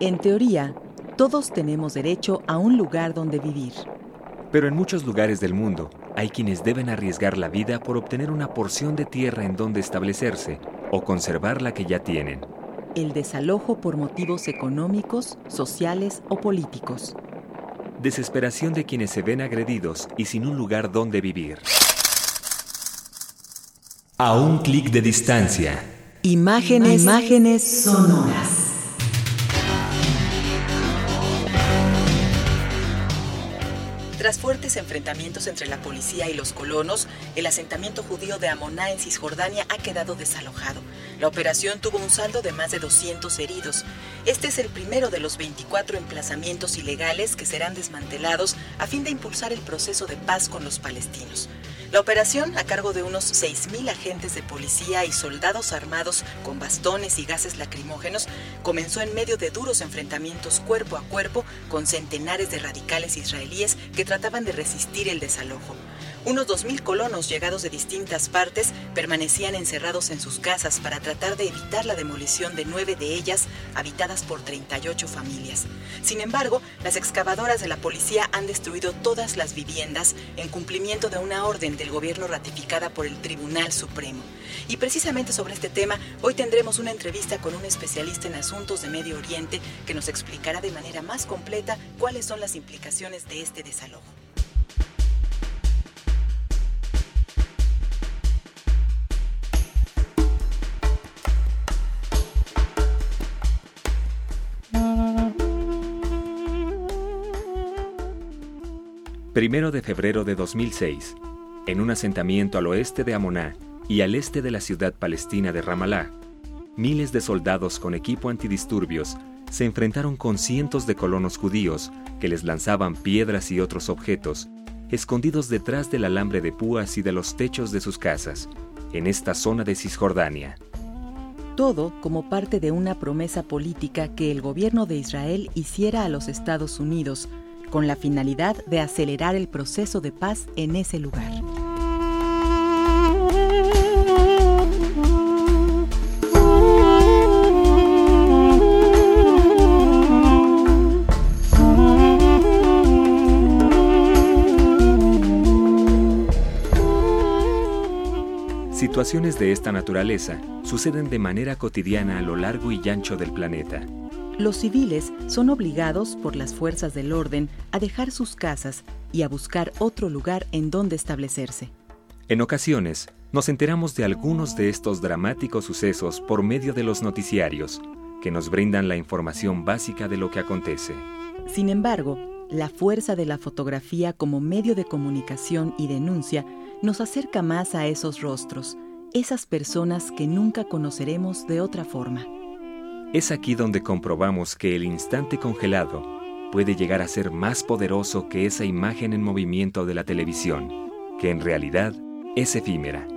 En teoría, todos tenemos derecho a un lugar donde vivir. Pero en muchos lugares del mundo hay quienes deben arriesgar la vida por obtener una porción de tierra en donde establecerse o conservar la que ya tienen. El desalojo por motivos económicos, sociales o políticos. Desesperación de quienes se ven agredidos y sin un lugar donde vivir. A un clic de distancia. Imágenes, imágenes sonoras. Tras fuertes enfrentamientos entre la policía y los colonos, el asentamiento judío de Amoná en Cisjordania ha quedado desalojado. La operación tuvo un saldo de más de 200 heridos. Este es el primero de los 24 emplazamientos ilegales que serán desmantelados a fin de impulsar el proceso de paz con los palestinos. La operación, a cargo de unos 6.000 agentes de policía y soldados armados con bastones y gases lacrimógenos, comenzó en medio de duros enfrentamientos cuerpo a cuerpo con centenares de radicales israelíes que trataban de resistir el desalojo. Unos 2.000 colonos llegados de distintas partes permanecían encerrados en sus casas para tratar de evitar la demolición de nueve de ellas, habitadas por 38 familias. Sin embargo, las excavadoras de la policía han destruido todas las viviendas en cumplimiento de una orden del gobierno ratificada por el Tribunal Supremo. Y precisamente sobre este tema, hoy tendremos una entrevista con un especialista en asuntos de Medio Oriente que nos explicará de manera más completa cuáles son las implicaciones de este desalojo. Primero de febrero de 2006, en un asentamiento al oeste de Amoná y al este de la ciudad palestina de Ramallah, miles de soldados con equipo antidisturbios se enfrentaron con cientos de colonos judíos que les lanzaban piedras y otros objetos, escondidos detrás del alambre de púas y de los techos de sus casas, en esta zona de Cisjordania. Todo como parte de una promesa política que el gobierno de Israel hiciera a los Estados Unidos con la finalidad de acelerar el proceso de paz en ese lugar. Situaciones de esta naturaleza suceden de manera cotidiana a lo largo y ancho del planeta. Los civiles son obligados por las fuerzas del orden a dejar sus casas y a buscar otro lugar en donde establecerse. En ocasiones, nos enteramos de algunos de estos dramáticos sucesos por medio de los noticiarios, que nos brindan la información básica de lo que acontece. Sin embargo, la fuerza de la fotografía como medio de comunicación y denuncia nos acerca más a esos rostros, esas personas que nunca conoceremos de otra forma. Es aquí donde comprobamos que el instante congelado puede llegar a ser más poderoso que esa imagen en movimiento de la televisión, que en realidad es efímera.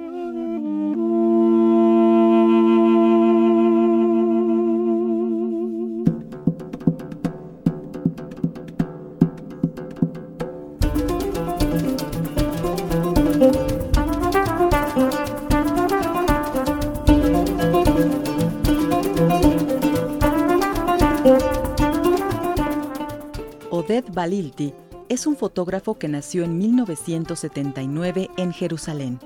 Balilti es un fotógrafo que nació en 1979 en Jerusalén.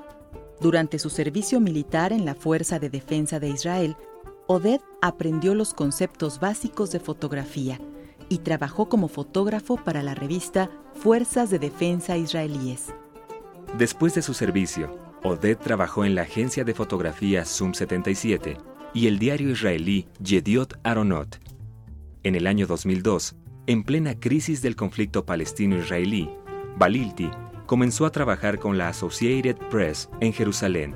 Durante su servicio militar en la Fuerza de Defensa de Israel, Oded aprendió los conceptos básicos de fotografía y trabajó como fotógrafo para la revista Fuerzas de Defensa Israelíes. Después de su servicio, Oded trabajó en la agencia de fotografía Zoom 77 y el diario israelí Yediot Aronot. En el año 2002, en plena crisis del conflicto palestino-israelí, Balilti comenzó a trabajar con la Associated Press en Jerusalén,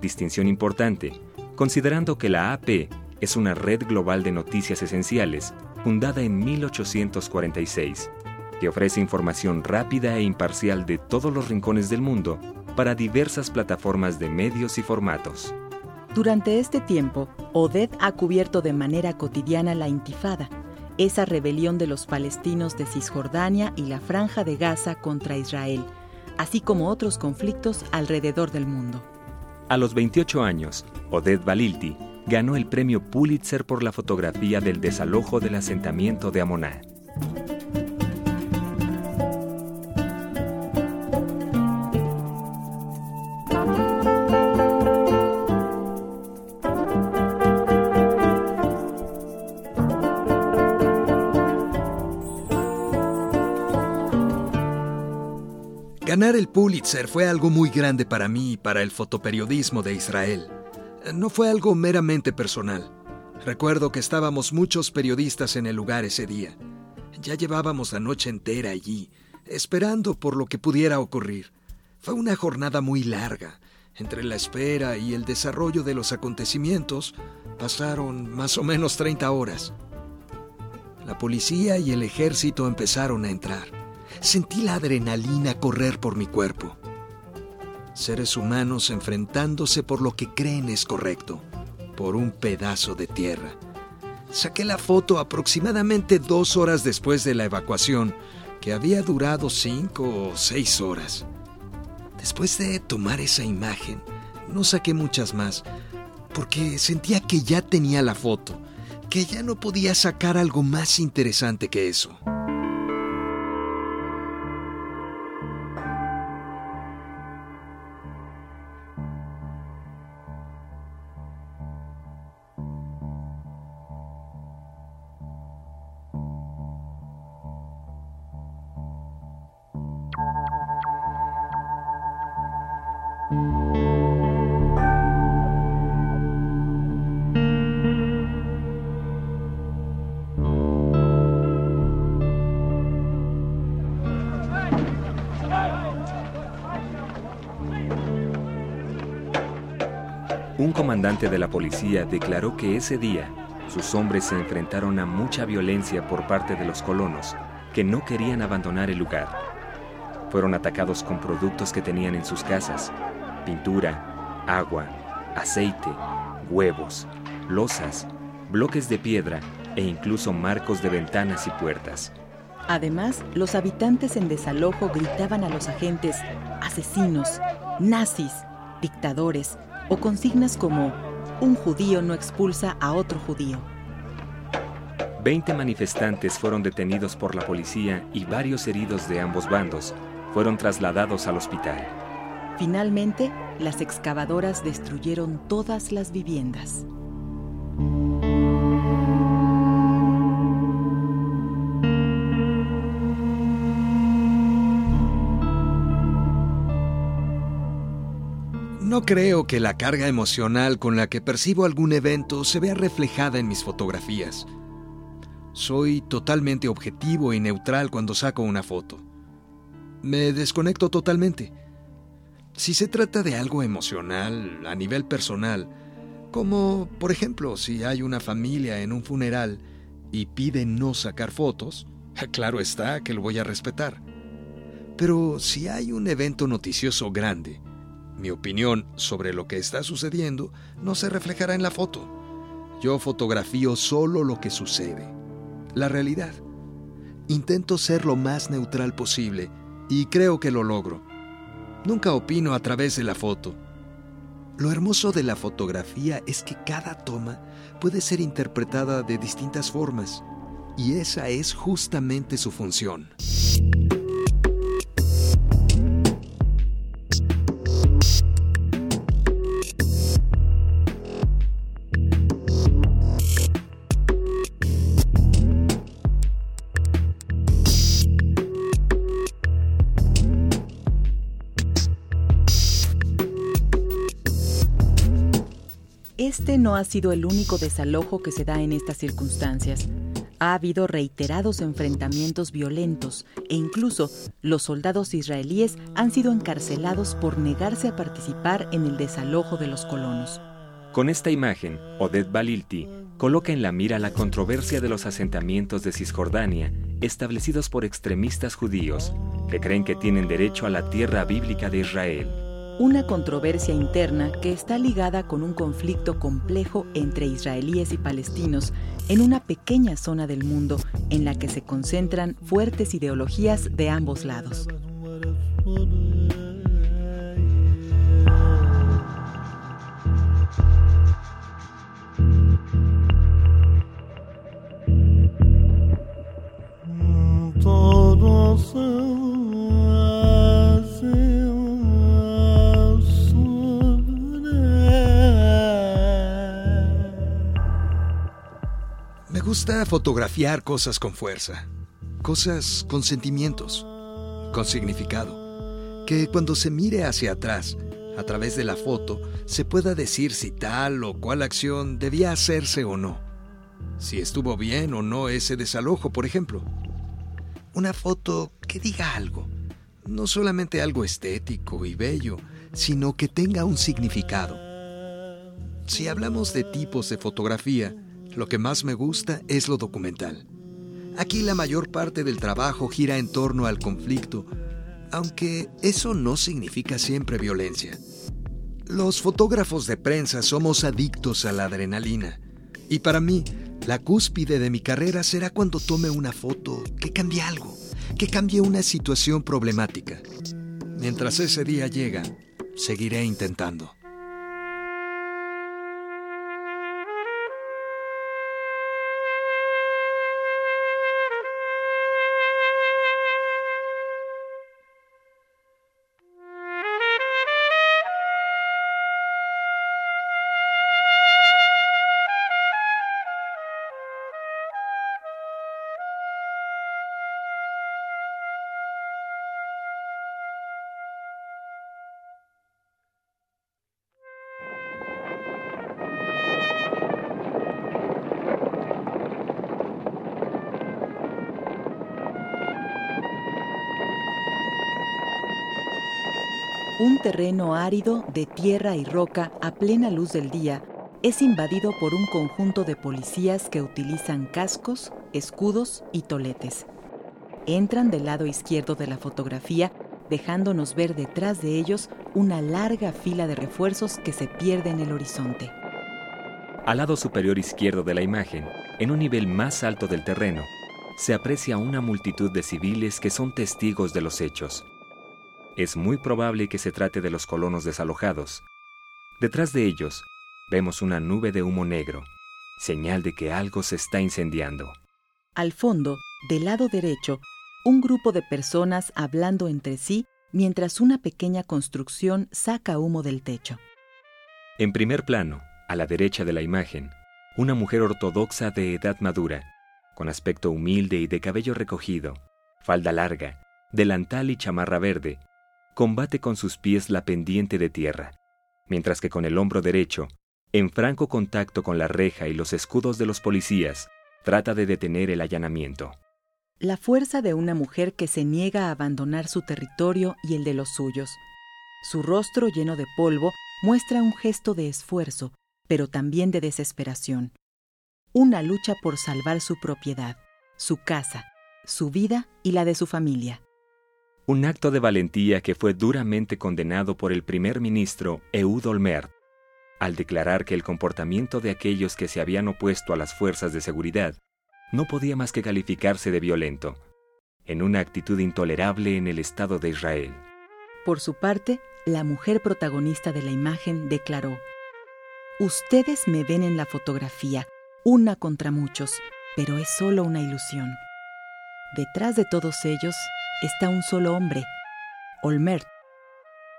distinción importante, considerando que la AP es una red global de noticias esenciales fundada en 1846, que ofrece información rápida e imparcial de todos los rincones del mundo para diversas plataformas de medios y formatos. Durante este tiempo, Oded ha cubierto de manera cotidiana la intifada, esa rebelión de los palestinos de Cisjordania y la franja de Gaza contra Israel, así como otros conflictos alrededor del mundo. A los 28 años, Oded Balilti ganó el premio Pulitzer por la fotografía del desalojo del asentamiento de Amoná. Ganar el Pulitzer fue algo muy grande para mí y para el fotoperiodismo de Israel. No fue algo meramente personal. Recuerdo que estábamos muchos periodistas en el lugar ese día. Ya llevábamos la noche entera allí, esperando por lo que pudiera ocurrir. Fue una jornada muy larga. Entre la espera y el desarrollo de los acontecimientos pasaron más o menos 30 horas. La policía y el ejército empezaron a entrar sentí la adrenalina correr por mi cuerpo. Seres humanos enfrentándose por lo que creen es correcto, por un pedazo de tierra. Saqué la foto aproximadamente dos horas después de la evacuación, que había durado cinco o seis horas. Después de tomar esa imagen, no saqué muchas más, porque sentía que ya tenía la foto, que ya no podía sacar algo más interesante que eso. Comandante de la policía declaró que ese día sus hombres se enfrentaron a mucha violencia por parte de los colonos que no querían abandonar el lugar. Fueron atacados con productos que tenían en sus casas, pintura, agua, aceite, huevos, losas, bloques de piedra e incluso marcos de ventanas y puertas. Además, los habitantes en desalojo gritaban a los agentes asesinos, nazis, dictadores, o consignas como un judío no expulsa a otro judío. Veinte manifestantes fueron detenidos por la policía y varios heridos de ambos bandos fueron trasladados al hospital. Finalmente, las excavadoras destruyeron todas las viviendas. No creo que la carga emocional con la que percibo algún evento se vea reflejada en mis fotografías. Soy totalmente objetivo y neutral cuando saco una foto. Me desconecto totalmente. Si se trata de algo emocional, a nivel personal, como por ejemplo si hay una familia en un funeral y piden no sacar fotos, claro está que lo voy a respetar. Pero si hay un evento noticioso grande, mi opinión sobre lo que está sucediendo no se reflejará en la foto. Yo fotografío solo lo que sucede, la realidad. Intento ser lo más neutral posible y creo que lo logro. Nunca opino a través de la foto. Lo hermoso de la fotografía es que cada toma puede ser interpretada de distintas formas y esa es justamente su función. Este no ha sido el único desalojo que se da en estas circunstancias. Ha habido reiterados enfrentamientos violentos e incluso los soldados israelíes han sido encarcelados por negarse a participar en el desalojo de los colonos. Con esta imagen, Oded Balilti coloca en la mira la controversia de los asentamientos de Cisjordania establecidos por extremistas judíos que creen que tienen derecho a la tierra bíblica de Israel una controversia interna que está ligada con un conflicto complejo entre israelíes y palestinos en una pequeña zona del mundo en la que se concentran fuertes ideologías de ambos lados. Gusta fotografiar cosas con fuerza, cosas con sentimientos, con significado, que cuando se mire hacia atrás, a través de la foto, se pueda decir si tal o cual acción debía hacerse o no, si estuvo bien o no ese desalojo, por ejemplo. Una foto que diga algo, no solamente algo estético y bello, sino que tenga un significado. Si hablamos de tipos de fotografía, lo que más me gusta es lo documental. Aquí la mayor parte del trabajo gira en torno al conflicto, aunque eso no significa siempre violencia. Los fotógrafos de prensa somos adictos a la adrenalina, y para mí, la cúspide de mi carrera será cuando tome una foto que cambie algo, que cambie una situación problemática. Mientras ese día llega, seguiré intentando. Un terreno árido de tierra y roca a plena luz del día es invadido por un conjunto de policías que utilizan cascos, escudos y toletes. Entran del lado izquierdo de la fotografía, dejándonos ver detrás de ellos una larga fila de refuerzos que se pierde en el horizonte. Al lado superior izquierdo de la imagen, en un nivel más alto del terreno, se aprecia una multitud de civiles que son testigos de los hechos es muy probable que se trate de los colonos desalojados. Detrás de ellos, vemos una nube de humo negro, señal de que algo se está incendiando. Al fondo, del lado derecho, un grupo de personas hablando entre sí mientras una pequeña construcción saca humo del techo. En primer plano, a la derecha de la imagen, una mujer ortodoxa de edad madura, con aspecto humilde y de cabello recogido, falda larga, delantal y chamarra verde, combate con sus pies la pendiente de tierra, mientras que con el hombro derecho, en franco contacto con la reja y los escudos de los policías, trata de detener el allanamiento. La fuerza de una mujer que se niega a abandonar su territorio y el de los suyos. Su rostro lleno de polvo muestra un gesto de esfuerzo, pero también de desesperación. Una lucha por salvar su propiedad, su casa, su vida y la de su familia un acto de valentía que fue duramente condenado por el primer ministro Ehud Olmert, al declarar que el comportamiento de aquellos que se habían opuesto a las fuerzas de seguridad no podía más que calificarse de violento, en una actitud intolerable en el Estado de Israel. Por su parte, la mujer protagonista de la imagen declaró, Ustedes me ven en la fotografía, una contra muchos, pero es solo una ilusión. Detrás de todos ellos está un solo hombre, Olmert,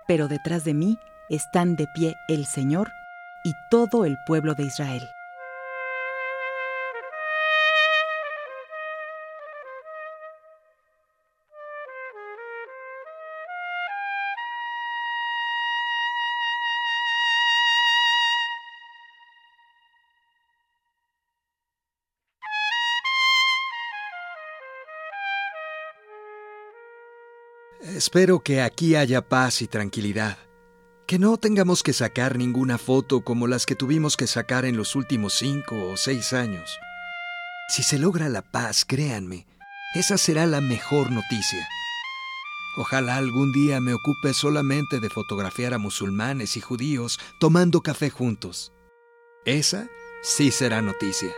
pero detrás de mí están de pie el Señor y todo el pueblo de Israel. Espero que aquí haya paz y tranquilidad. Que no tengamos que sacar ninguna foto como las que tuvimos que sacar en los últimos cinco o seis años. Si se logra la paz, créanme, esa será la mejor noticia. Ojalá algún día me ocupe solamente de fotografiar a musulmanes y judíos tomando café juntos. Esa sí será noticia.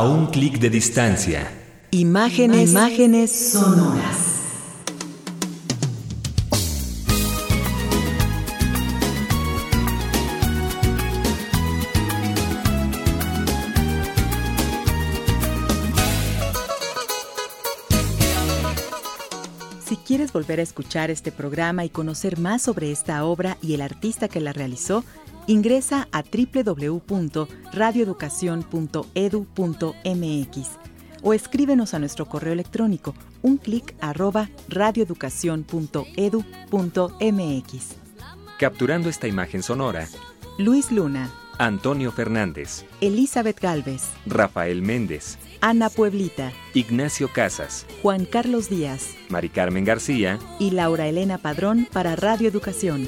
A un clic de distancia. Imágenes, imágenes sonoras. Si quieres volver a escuchar este programa y conocer más sobre esta obra y el artista que la realizó, ingresa a www.radioeducacion.edu.mx o escríbenos a nuestro correo electrónico un clic arroba radioeducacion.edu.mx. Capturando esta imagen sonora, Luis Luna, Antonio Fernández, Elizabeth Galvez, Rafael Méndez, Ana Pueblita, Ignacio Casas, Juan Carlos Díaz, Mari Carmen García y Laura Elena Padrón para Radio Educación.